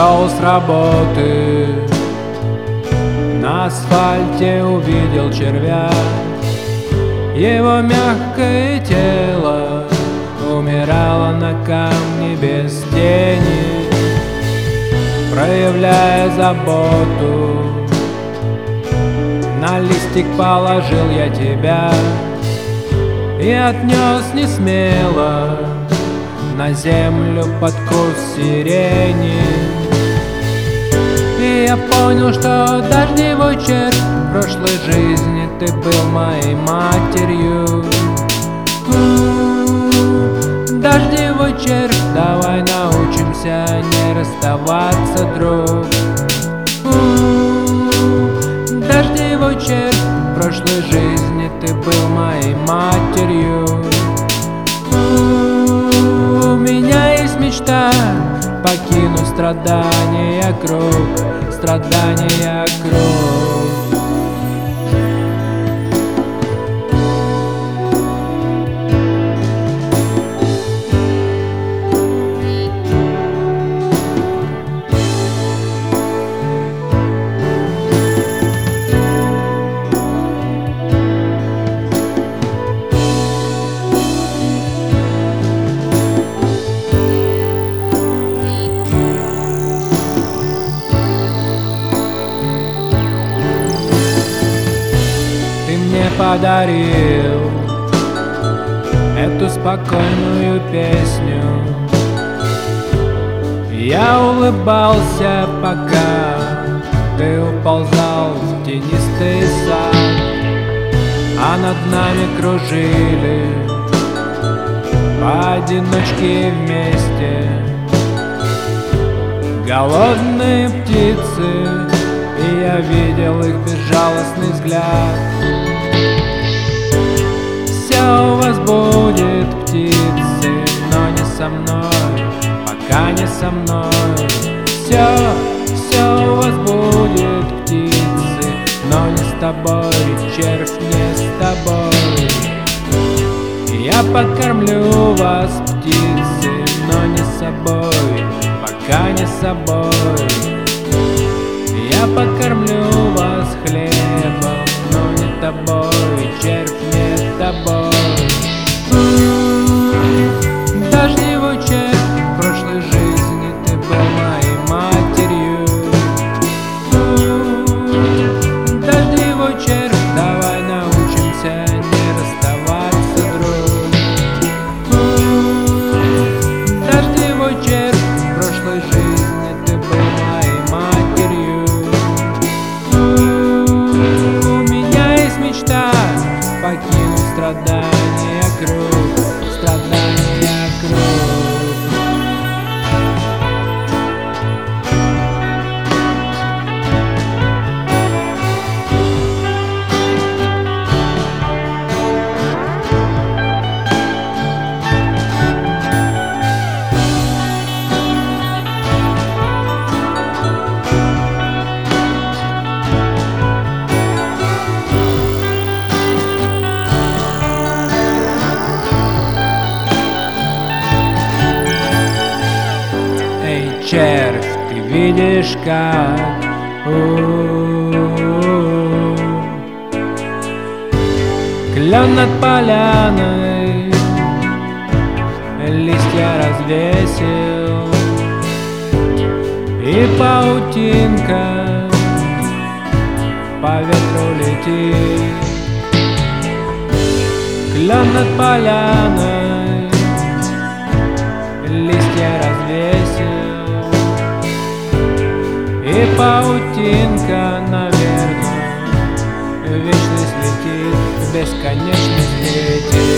Шел с работы. На асфальте увидел червя. Его мягкое тело Умирало на камне без тени Проявляя заботу. На листик положил я тебя И отнес не смело на землю под куст сирени Я понял, что дождевой червь В прошлой жизни ты был моей матерью. Дождевой червь, давай научимся не расставаться, друг. Дождевой червь, в прошлой жизни ты был моей матерью. Меня есть мечта Покинуть страдания круг, страдания круг подарил Эту спокойную песню. Я улыбался, пока ты уползал в тенистый сад А над нами кружили поодиночке вместе Голодные птицы, и я видел их безжалостный взгляд со мной, пока не со мной. Все, все у вас будет птицы, но не с тобой, червь не с тобой. Я покормлю вас птицы, но не с собой, пока не с собой. Я покормлю вас хлебом, но не тобой, червь, ты видишь как? У-у-у. Клен над поляной Листья развесил. И паутинка По ветру летит. Клен над поляной Листья развесил И паутинка, наверное Вечность летит, бесконечность летит